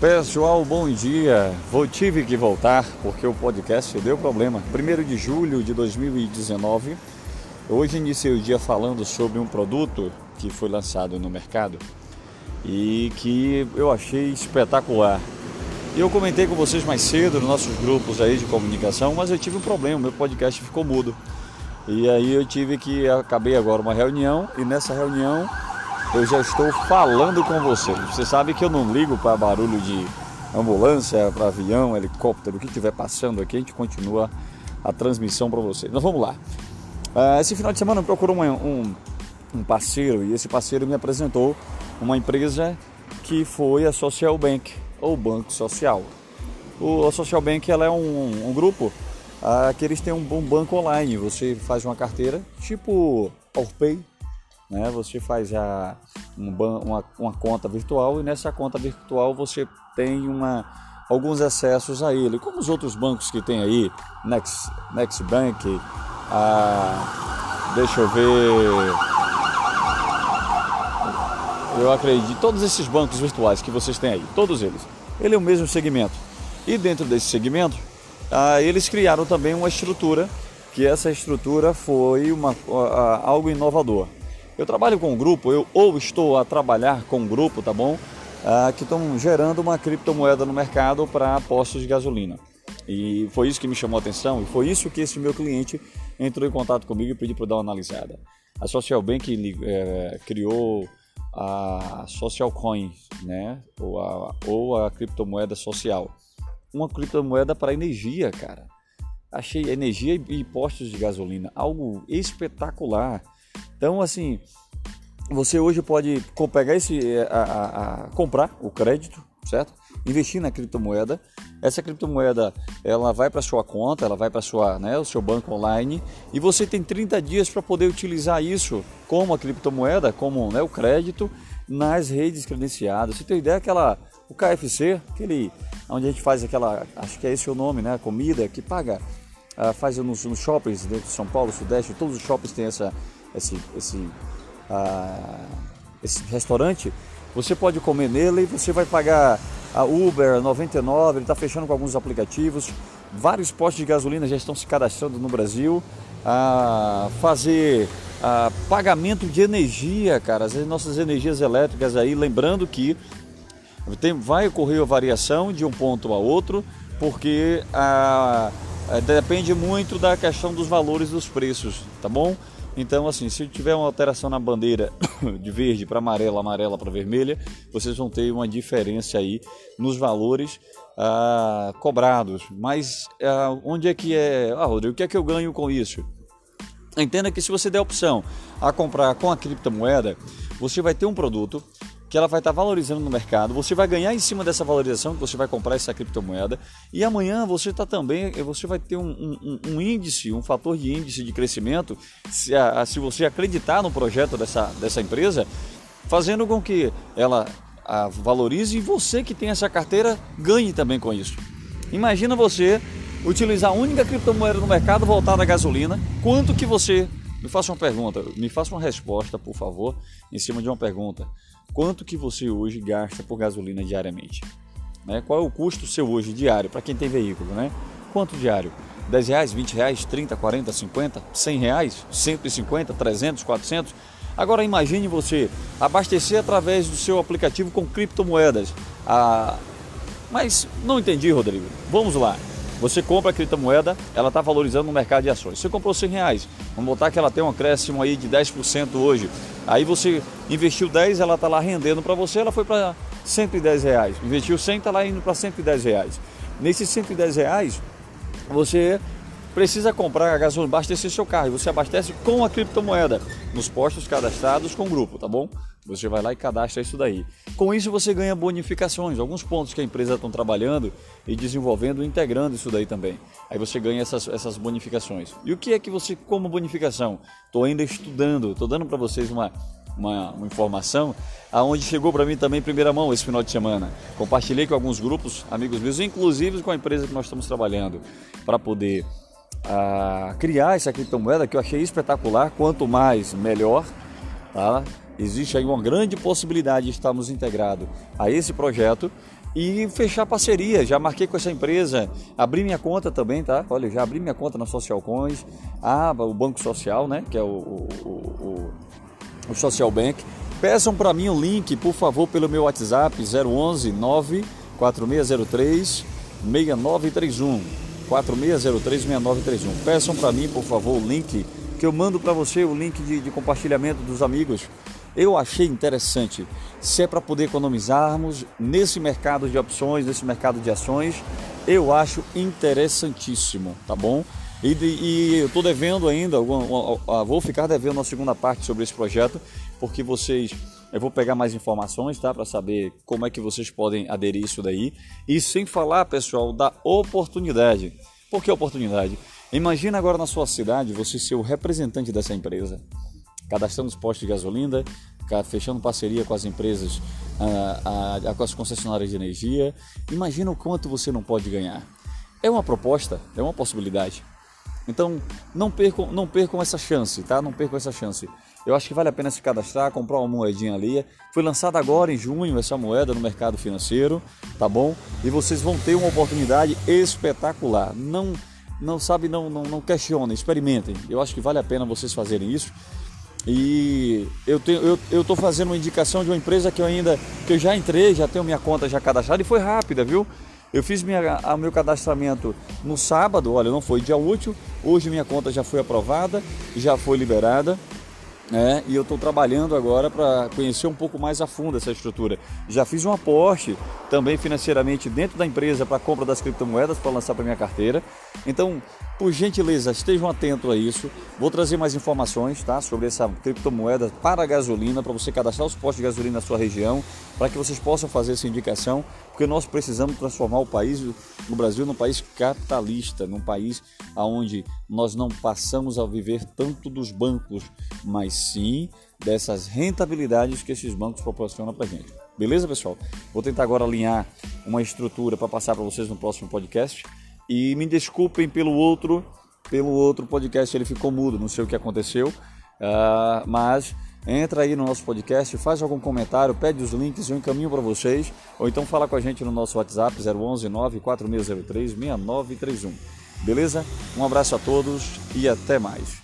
Pessoal, bom dia. Vou tive que voltar porque o podcast deu problema. 1 de julho de 2019. Hoje iniciei o dia falando sobre um produto que foi lançado no mercado e que eu achei espetacular. Eu comentei com vocês mais cedo nos nossos grupos aí de comunicação, mas eu tive um problema, meu podcast ficou mudo. E aí eu tive que acabei agora uma reunião e nessa reunião eu já estou falando com você. Você sabe que eu não ligo para barulho de ambulância, para avião, helicóptero, o que estiver passando aqui, a gente continua a transmissão para você. Então vamos lá. Uh, esse final de semana eu procuro um, um, parceiro e esse parceiro me apresentou uma empresa que foi a Social Bank, ou Banco Social. O, Social Bank ela é um, um grupo uh, que eles têm um, um banco online. Você faz uma carteira tipo Orpay, né? Você faz a, um, uma, uma conta virtual e nessa conta virtual você tem uma, alguns acessos a ele, como os outros bancos que tem aí, Next, Next Bank, a, deixa eu ver, eu acredito, todos esses bancos virtuais que vocês têm aí, todos eles, ele é o mesmo segmento. E dentro desse segmento, ah, eles criaram também uma estrutura, que essa estrutura foi uma, algo inovador. Eu trabalho com um grupo, eu ou estou a trabalhar com um grupo, tá bom? Ah, que estão gerando uma criptomoeda no mercado para postos de gasolina. E foi isso que me chamou a atenção e foi isso que esse meu cliente entrou em contato comigo e pediu para dar uma analisada. A Social Bank é, criou a Social Coin, né? Ou a, ou a criptomoeda social. Uma criptomoeda para energia, cara. Achei energia e postos de gasolina algo espetacular. Então, assim, você hoje pode pegar esse, é, a, a, a, comprar o crédito, certo? Investir na criptomoeda. Essa criptomoeda, ela vai para sua conta, ela vai para sua, né, o seu banco online e você tem 30 dias para poder utilizar isso como a criptomoeda, como né, o crédito nas redes credenciadas. Você tem ideia aquela o KFC, aquele onde a gente faz aquela, acho que é esse o nome, né, comida que paga, uh, faz nos, nos shoppings dentro de São Paulo, Sudeste, todos os shoppings têm essa esse, esse, uh, esse restaurante, você pode comer nele e você vai pagar a Uber 99, ele está fechando com alguns aplicativos. Vários postos de gasolina já estão se cadastrando no Brasil. A fazer a pagamento de energia, cara, as nossas energias elétricas aí, lembrando que tem, vai ocorrer a variação de um ponto a outro, porque a, a, depende muito da questão dos valores dos preços, tá bom? Então, assim, se tiver uma alteração na bandeira de verde para amarela, amarela para vermelha, vocês vão ter uma diferença aí nos valores ah, cobrados. Mas ah, onde é que é. Ah, Rodrigo, o que é que eu ganho com isso? Entenda que se você der opção a comprar com a criptomoeda, você vai ter um produto que ela vai estar valorizando no mercado, você vai ganhar em cima dessa valorização que você vai comprar essa criptomoeda e amanhã você está também, você vai ter um, um, um, índice, um fator de índice de crescimento, se, a, se você acreditar no projeto dessa, dessa empresa, fazendo com que ela a, valorize e você que tem essa carteira ganhe também com isso. Imagina você utilizar a única criptomoeda no mercado voltada à gasolina, quanto que você me faça uma pergunta, me faça uma resposta, por favor, em cima de uma pergunta. Quanto que você hoje gasta por gasolina diariamente? Né? Qual é o custo seu hoje diário para quem tem veículo? Né? Quanto diário? 10 reais, 20 reais, 30, 40, 50, 100 reais, 150, 300, 400? Agora imagine você abastecer através do seu aplicativo com criptomoedas. Ah, mas não entendi, Rodrigo. Vamos lá. Você compra a criptomoeda, ela está valorizando no mercado de ações. Você comprou 100 reais, vamos botar que ela tem um acréscimo aí de 10% hoje. Aí você investiu 10, ela está lá rendendo para você, ela foi para 110 reais. Investiu 100, está lá indo para 110 reais. Nesses 110 reais, você precisa comprar a gasolina, abastecer seu carro. E você abastece com a criptomoeda nos postos cadastrados com o grupo, tá bom? Você vai lá e cadastra isso daí. Com isso você ganha bonificações, alguns pontos que a empresa está trabalhando e desenvolvendo, integrando isso daí também. Aí você ganha essas, essas bonificações. E o que é que você, como bonificação? Estou ainda estudando, estou dando para vocês uma, uma, uma, informação aonde chegou para mim também em primeira mão esse final de semana. Compartilhei com alguns grupos, amigos meus, inclusive com a empresa que nós estamos trabalhando, para poder a criar essa criptomoeda que eu achei espetacular. Quanto mais, melhor. Tá? Existe aí uma grande possibilidade de estarmos integrados a esse projeto e fechar parceria. Já marquei com essa empresa, abri minha conta também, tá? Olha, já abri minha conta na Social Coins, ah, o Banco Social, né? Que é o, o, o, o Social Bank. Peçam para mim o link, por favor, pelo meu WhatsApp 011 94603 6931. 4603 6931. Peçam para mim, por favor, o link que eu mando para você, o link de, de compartilhamento dos amigos eu achei interessante. Se é para poder economizarmos nesse mercado de opções, nesse mercado de ações, eu acho interessantíssimo, tá bom? E, e eu estou devendo ainda, vou ficar devendo a segunda parte sobre esse projeto, porque vocês, eu vou pegar mais informações, tá, para saber como é que vocês podem aderir isso daí. E sem falar, pessoal, da oportunidade. Por que oportunidade? Imagina agora na sua cidade você ser o representante dessa empresa cadastrando os postos de gasolina, fechando parceria com as empresas, a, a, com as concessionárias de energia. Imagina o quanto você não pode ganhar. É uma proposta, é uma possibilidade. Então, não percam, não percam essa chance, tá? Não percam essa chance. Eu acho que vale a pena se cadastrar, comprar uma moedinha ali. Foi lançada agora em junho essa moeda no mercado financeiro, tá bom? E vocês vão ter uma oportunidade espetacular. Não, não sabe, não, não, não questionem, experimentem. Eu acho que vale a pena vocês fazerem isso. E eu tenho, eu, eu tô fazendo uma indicação de uma empresa que eu ainda que eu já entrei, já tenho minha conta já cadastrada e foi rápida, viu? Eu fiz minha, a, meu cadastramento no sábado, olha, não foi dia útil. Hoje minha conta já foi aprovada, já foi liberada. É, e eu estou trabalhando agora para conhecer um pouco mais a fundo essa estrutura. Já fiz um aporte também financeiramente dentro da empresa para compra das criptomoedas para lançar para minha carteira. Então, por gentileza, estejam atentos a isso. Vou trazer mais informações tá, sobre essa criptomoeda para gasolina, para você cadastrar os postos de gasolina na sua região, para que vocês possam fazer essa indicação, porque nós precisamos transformar o país, o Brasil, num país capitalista, num país onde nós não passamos a viver tanto dos bancos, mas sim dessas rentabilidades que esses bancos proporcionam para a gente. Beleza, pessoal? Vou tentar agora alinhar uma estrutura para passar para vocês no próximo podcast. E me desculpem pelo outro, pelo outro podcast, ele ficou mudo, não sei o que aconteceu, uh, mas entra aí no nosso podcast, faz algum comentário, pede os links, eu encaminho para vocês, ou então fala com a gente no nosso WhatsApp 011 94603 6931. Beleza? Um abraço a todos e até mais.